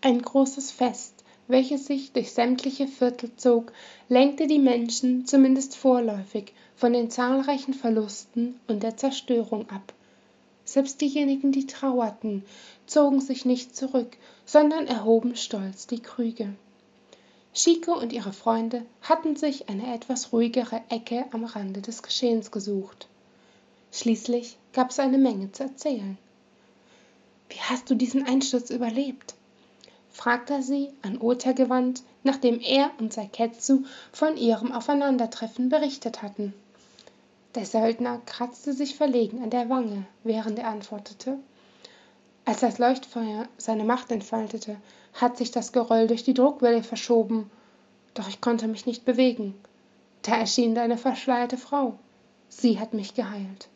Ein großes Fest, welches sich durch sämtliche Viertel zog, lenkte die Menschen zumindest vorläufig von den zahlreichen Verlusten und der Zerstörung ab. Selbst diejenigen, die trauerten, zogen sich nicht zurück, sondern erhoben stolz die Krüge. Chico und ihre Freunde hatten sich eine etwas ruhigere Ecke am Rande des Geschehens gesucht. Schließlich gab es eine Menge zu erzählen. Wie hast du diesen Einsturz überlebt? Fragte er sie an Ota gewandt, nachdem er und Saiketsu von ihrem Aufeinandertreffen berichtet hatten. Der Söldner kratzte sich verlegen an der Wange, während er antwortete als das Leuchtfeuer seine Macht entfaltete, hat sich das Geröll durch die Druckwelle verschoben, doch ich konnte mich nicht bewegen. Da erschien deine verschleierte Frau. Sie hat mich geheilt.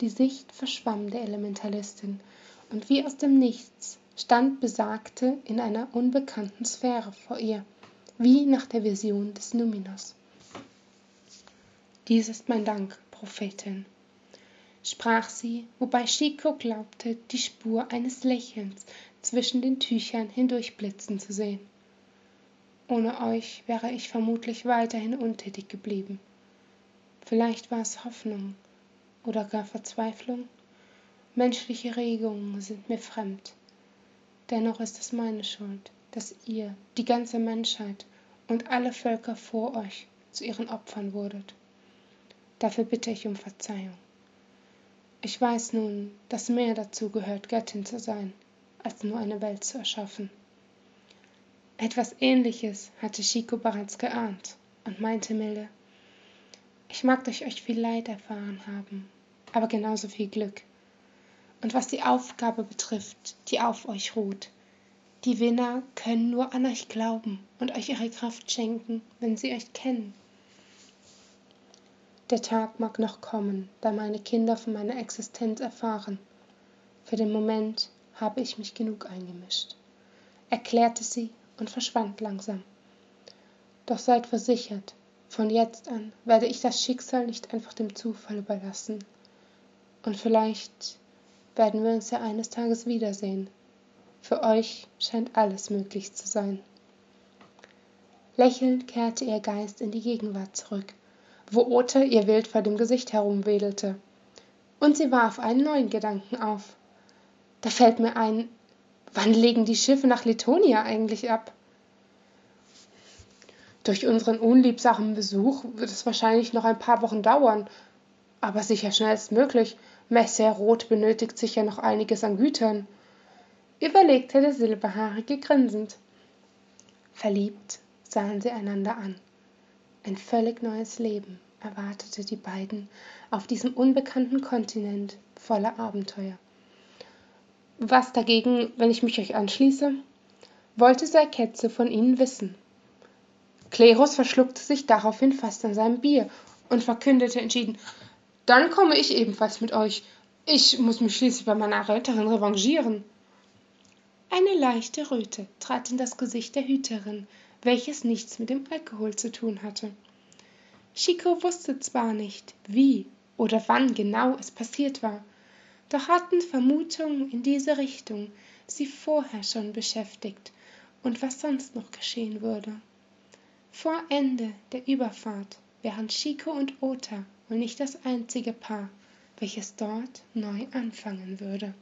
Die Sicht verschwamm der Elementalistin, und wie aus dem Nichts stand Besagte in einer unbekannten Sphäre vor ihr, wie nach der Vision des Numinos. Dies ist mein Dank, Prophetin, sprach sie, wobei Chico glaubte, die Spur eines Lächelns zwischen den Tüchern hindurchblitzen zu sehen. Ohne euch wäre ich vermutlich weiterhin untätig geblieben. Vielleicht war es Hoffnung oder gar Verzweiflung. Menschliche Regungen sind mir fremd. Dennoch ist es meine Schuld, dass ihr, die ganze Menschheit und alle Völker vor euch zu ihren Opfern wurdet. Dafür bitte ich um Verzeihung. Ich weiß nun, dass mehr dazu gehört, Göttin zu sein, als nur eine Welt zu erschaffen. Etwas Ähnliches hatte Chico bereits geahnt und meinte milde, ich mag durch euch viel Leid erfahren haben, aber genauso viel Glück. Und was die Aufgabe betrifft, die auf euch ruht, die Winner können nur an euch glauben und euch ihre Kraft schenken, wenn sie euch kennen. Der Tag mag noch kommen, da meine Kinder von meiner Existenz erfahren. Für den Moment habe ich mich genug eingemischt, erklärte sie und verschwand langsam. Doch seid versichert, von jetzt an werde ich das Schicksal nicht einfach dem Zufall überlassen. Und vielleicht werden wir uns ja eines Tages wiedersehen. Für euch scheint alles möglich zu sein. Lächelnd kehrte ihr Geist in die Gegenwart zurück wo Ote ihr wild vor dem Gesicht herumwedelte. Und sie warf einen neuen Gedanken auf. Da fällt mir ein, wann legen die Schiffe nach Letonia eigentlich ab? Durch unseren unliebsamen Besuch wird es wahrscheinlich noch ein paar Wochen dauern, aber sicher schnellstmöglich. Messer Rot benötigt sicher noch einiges an Gütern, überlegte der Silberhaarige grinsend. Verliebt sahen sie einander an. Ein völlig neues Leben erwartete die beiden auf diesem unbekannten Kontinent voller Abenteuer. Was dagegen, wenn ich mich euch anschließe? wollte Seiketze von ihnen wissen. Klerus verschluckte sich daraufhin fast an seinem Bier und verkündete entschieden: Dann komme ich ebenfalls mit euch. Ich muss mich schließlich bei meiner Retterin revanchieren. Eine leichte Röte trat in das Gesicht der Hüterin, welches nichts mit dem Alkohol zu tun hatte. Chico wusste zwar nicht, wie oder wann genau es passiert war, doch hatten Vermutungen in diese Richtung sie vorher schon beschäftigt und was sonst noch geschehen würde. Vor Ende der Überfahrt wären Chico und Ota wohl nicht das einzige Paar, welches dort neu anfangen würde.